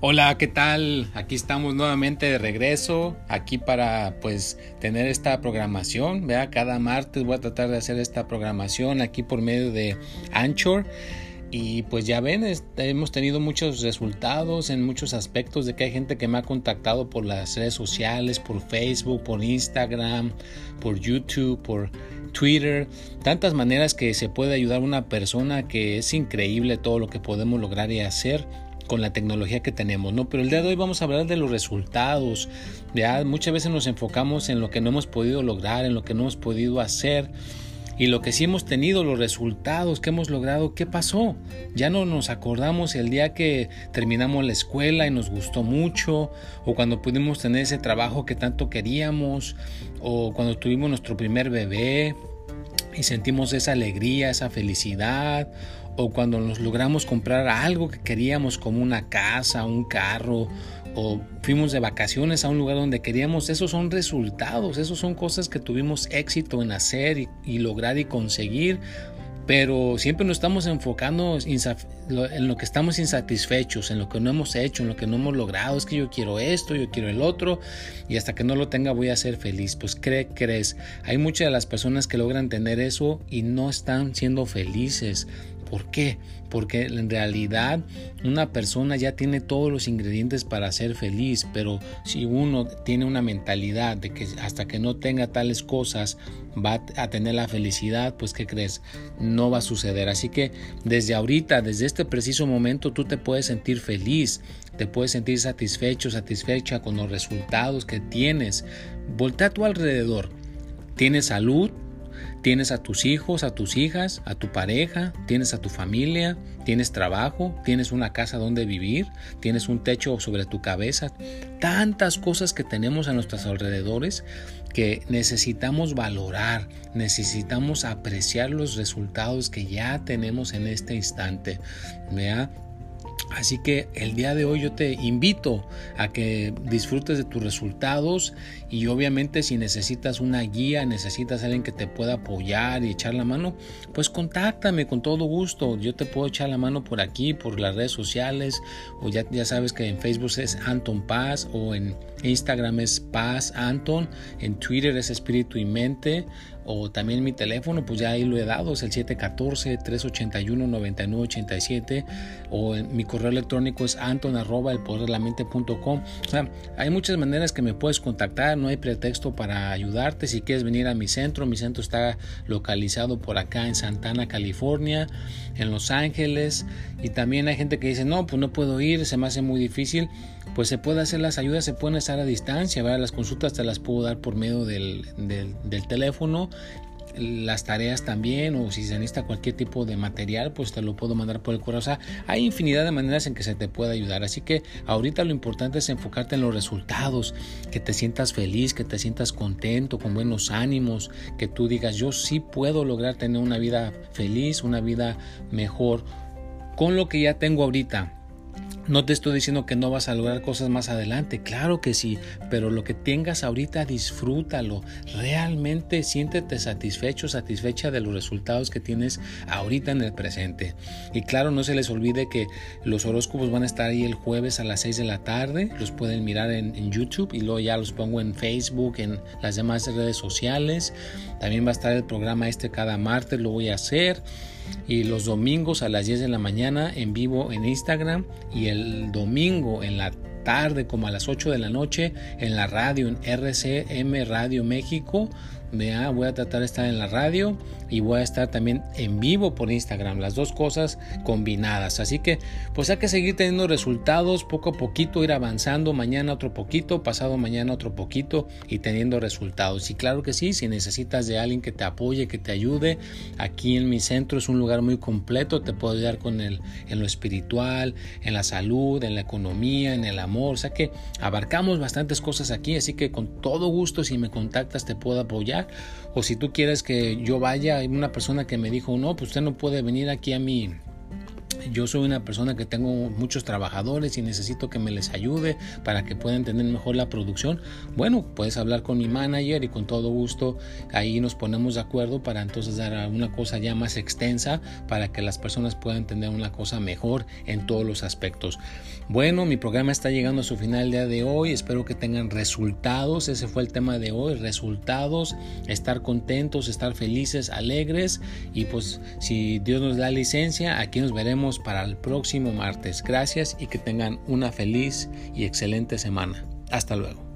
Hola, ¿qué tal? Aquí estamos nuevamente de regreso, aquí para pues tener esta programación, vea, cada martes voy a tratar de hacer esta programación aquí por medio de Anchor. Y pues ya ven, hemos tenido muchos resultados en muchos aspectos de que hay gente que me ha contactado por las redes sociales, por Facebook, por Instagram, por YouTube, por Twitter, tantas maneras que se puede ayudar a una persona que es increíble todo lo que podemos lograr y hacer con la tecnología que tenemos, ¿no? Pero el día de hoy vamos a hablar de los resultados. Ya muchas veces nos enfocamos en lo que no hemos podido lograr, en lo que no hemos podido hacer. Y lo que sí hemos tenido, los resultados que hemos logrado, ¿qué pasó? Ya no nos acordamos el día que terminamos la escuela y nos gustó mucho, o cuando pudimos tener ese trabajo que tanto queríamos, o cuando tuvimos nuestro primer bebé y sentimos esa alegría, esa felicidad, o cuando nos logramos comprar algo que queríamos como una casa, un carro o fuimos de vacaciones a un lugar donde queríamos, esos son resultados, esos son cosas que tuvimos éxito en hacer y, lograr y conseguir, pero siempre nos estamos enfocando en lo que estamos insatisfechos, en lo que no hemos hecho, en lo que no hemos logrado, es que yo quiero esto, yo quiero el otro y hasta que no lo tenga voy a ser feliz. Pues cree, crees, hay muchas de las personas que logran tener eso y no están siendo felices ¿Por qué? Porque en realidad una persona ya tiene todos los ingredientes para ser feliz, pero si uno tiene una mentalidad de que hasta que no tenga tales cosas va a tener la felicidad, pues ¿qué crees? No va a suceder. Así que desde ahorita, desde este preciso momento, tú te puedes sentir feliz, te puedes sentir satisfecho, satisfecha con los resultados que tienes. Voltea a tu alrededor. ¿Tienes salud? Tienes a tus hijos, a tus hijas, a tu pareja, tienes a tu familia, tienes trabajo, tienes una casa donde vivir, tienes un techo sobre tu cabeza. Tantas cosas que tenemos a nuestros alrededores que necesitamos valorar, necesitamos apreciar los resultados que ya tenemos en este instante. ¿vea? Así que el día de hoy yo te invito a que disfrutes de tus resultados y obviamente si necesitas una guía, necesitas alguien que te pueda apoyar y echar la mano, pues contáctame con todo gusto. Yo te puedo echar la mano por aquí, por las redes sociales o ya, ya sabes que en Facebook es Anton Paz o en Instagram es Paz Anton, en Twitter es Espíritu y Mente o también mi teléfono, pues ya ahí lo he dado, es el 714-381-9987 o mi correo electrónico es anton arroba el poder de la mente.com. O sea, hay muchas maneras que me puedes contactar, no hay pretexto para ayudarte. Si quieres venir a mi centro, mi centro está localizado por acá en Santana, California, en Los Ángeles. Y también hay gente que dice, no, pues no puedo ir, se me hace muy difícil. Pues se puede hacer las ayudas, se pueden estar a distancia, ¿verdad? las consultas te las puedo dar por medio del, del, del teléfono las tareas también o si se necesita cualquier tipo de material pues te lo puedo mandar por el correo. O sea hay infinidad de maneras en que se te puede ayudar. Así que ahorita lo importante es enfocarte en los resultados que te sientas feliz que te sientas contento con buenos ánimos que tú digas yo sí puedo lograr tener una vida feliz una vida mejor con lo que ya tengo ahorita no te estoy diciendo que no vas a lograr cosas más adelante, claro que sí, pero lo que tengas ahorita disfrútalo. Realmente siéntete satisfecho, satisfecha de los resultados que tienes ahorita en el presente. Y claro, no se les olvide que los horóscopos van a estar ahí el jueves a las 6 de la tarde. Los pueden mirar en, en YouTube y luego ya los pongo en Facebook, en las demás redes sociales. También va a estar el programa este cada martes, lo voy a hacer y los domingos a las 10 de la mañana en vivo en Instagram y el domingo en la tarde como a las 8 de la noche en la radio en RCM Radio México Vea, voy a tratar de estar en la radio y voy a estar también en vivo por Instagram, las dos cosas combinadas. Así que pues hay que seguir teniendo resultados poco a poquito, ir avanzando, mañana otro poquito, pasado mañana otro poquito y teniendo resultados. Y claro que sí, si necesitas de alguien que te apoye, que te ayude, aquí en mi centro es un lugar muy completo, te puedo ayudar con el, en lo espiritual, en la salud, en la economía, en el amor. O sea que abarcamos bastantes cosas aquí, así que con todo gusto si me contactas te puedo apoyar o si tú quieres que yo vaya, hay una persona que me dijo, no, pues usted no puede venir aquí a mi yo soy una persona que tengo muchos trabajadores y necesito que me les ayude para que puedan tener mejor la producción. Bueno, puedes hablar con mi manager y con todo gusto ahí nos ponemos de acuerdo para entonces dar una cosa ya más extensa para que las personas puedan tener una cosa mejor en todos los aspectos. Bueno, mi programa está llegando a su final el día de hoy. Espero que tengan resultados. Ese fue el tema de hoy. Resultados, estar contentos, estar felices, alegres. Y pues si Dios nos da licencia, aquí nos veremos para el próximo martes. Gracias y que tengan una feliz y excelente semana. Hasta luego.